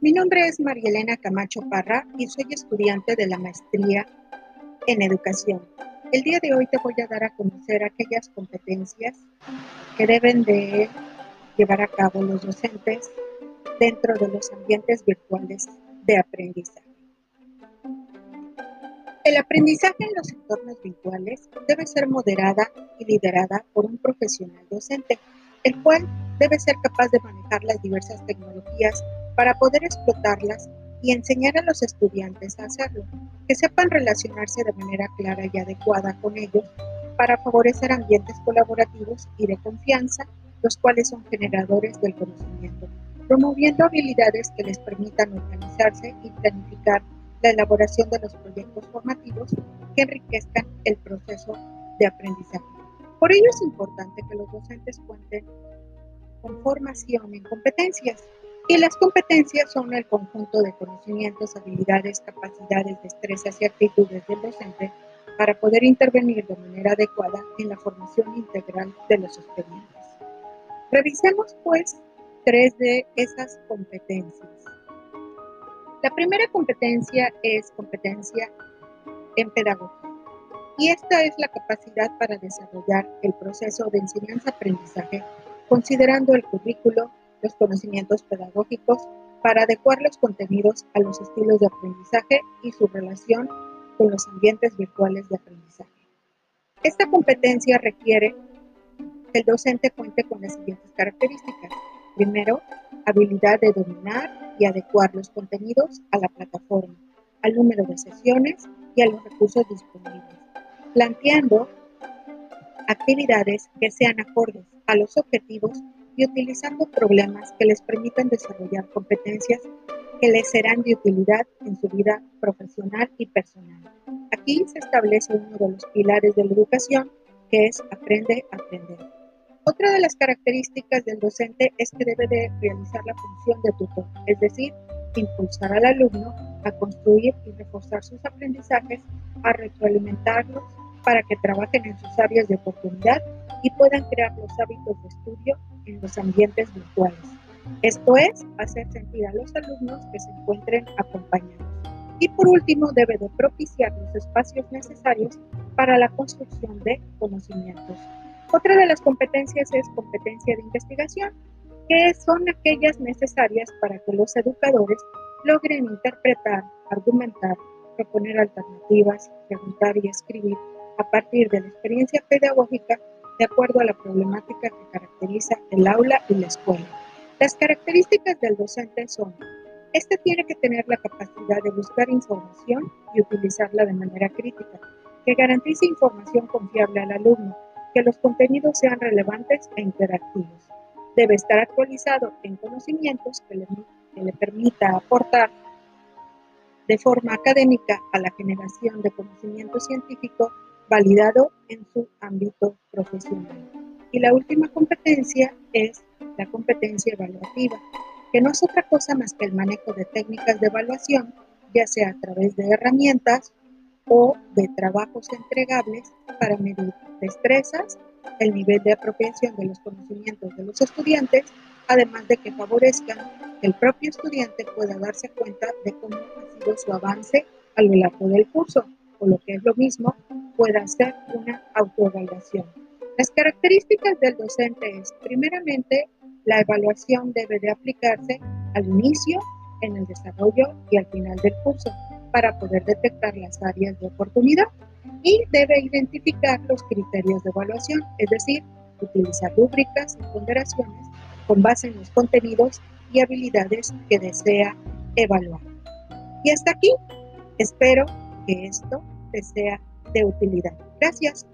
Mi nombre es María Elena Camacho Parra y soy estudiante de la maestría en educación. El día de hoy te voy a dar a conocer aquellas competencias que deben de llevar a cabo los docentes dentro de los ambientes virtuales de aprendizaje. El aprendizaje en los entornos virtuales debe ser moderada y liderada por un profesional docente, el cual debe ser capaz de manejar las diversas tecnologías para poder explotarlas y enseñar a los estudiantes a hacerlo, que sepan relacionarse de manera clara y adecuada con ellos para favorecer ambientes colaborativos y de confianza, los cuales son generadores del conocimiento, promoviendo habilidades que les permitan organizarse y planificar la elaboración de los proyectos formativos que enriquezcan el proceso de aprendizaje. Por ello es importante que los docentes cuenten con formación en competencias. Y las competencias son el conjunto de conocimientos, habilidades, capacidades, destrezas y actitudes del docente para poder intervenir de manera adecuada en la formación integral de los estudiantes. Revisemos pues tres de esas competencias. La primera competencia es competencia en pedagogía y esta es la capacidad para desarrollar el proceso de enseñanza-aprendizaje considerando el currículo, los conocimientos pedagógicos, para adecuar los contenidos a los estilos de aprendizaje y su relación con los ambientes virtuales de aprendizaje. Esta competencia requiere que el docente cuente con las siguientes características. Primero, habilidad de dominar y adecuar los contenidos a la plataforma, al número de sesiones y a los recursos disponibles, planteando actividades que sean acordes a los objetivos y utilizando problemas que les permitan desarrollar competencias que les serán de utilidad en su vida profesional y personal. Aquí se establece uno de los pilares de la educación, que es aprende a aprender. Otra de las características del docente es que debe de realizar la función de tutor, es decir, impulsar al alumno a construir y reforzar sus aprendizajes, a retroalimentarlos para que trabajen en sus áreas de oportunidad y puedan crear los hábitos de estudio en los ambientes virtuales. Esto es, hacer sentir a los alumnos que se encuentren acompañados. Y por último, debe de propiciar los espacios necesarios para la construcción de conocimientos. Otra de las competencias es competencia de investigación, que son aquellas necesarias para que los educadores logren interpretar, argumentar, proponer alternativas, preguntar y escribir a partir de la experiencia pedagógica de acuerdo a la problemática que caracteriza el aula y la escuela. Las características del docente son, este tiene que tener la capacidad de buscar información y utilizarla de manera crítica, que garantice información confiable al alumno, que los contenidos sean relevantes e interactivos. Debe estar actualizado en conocimientos que le, que le permita aportar de forma académica a la generación de conocimiento científico validado en su ámbito profesional. Y la última competencia es la competencia evaluativa, que no es otra cosa más que el manejo de técnicas de evaluación, ya sea a través de herramientas o de trabajos entregables para medir destrezas, el nivel de apropiación de los conocimientos de los estudiantes, además de que favorezcan que el propio estudiante pueda darse cuenta de cómo ha sido su avance a lo largo del curso, o lo que es lo mismo, pueda hacer una autoevaluación. Las características del docente es, primeramente, la evaluación debe de aplicarse al inicio, en el desarrollo y al final del curso para poder detectar las áreas de oportunidad y debe identificar los criterios de evaluación, es decir, utilizar rúbricas y ponderaciones con base en los contenidos y habilidades que desea evaluar. Y hasta aquí, espero que esto te sea de utilidad. Gracias.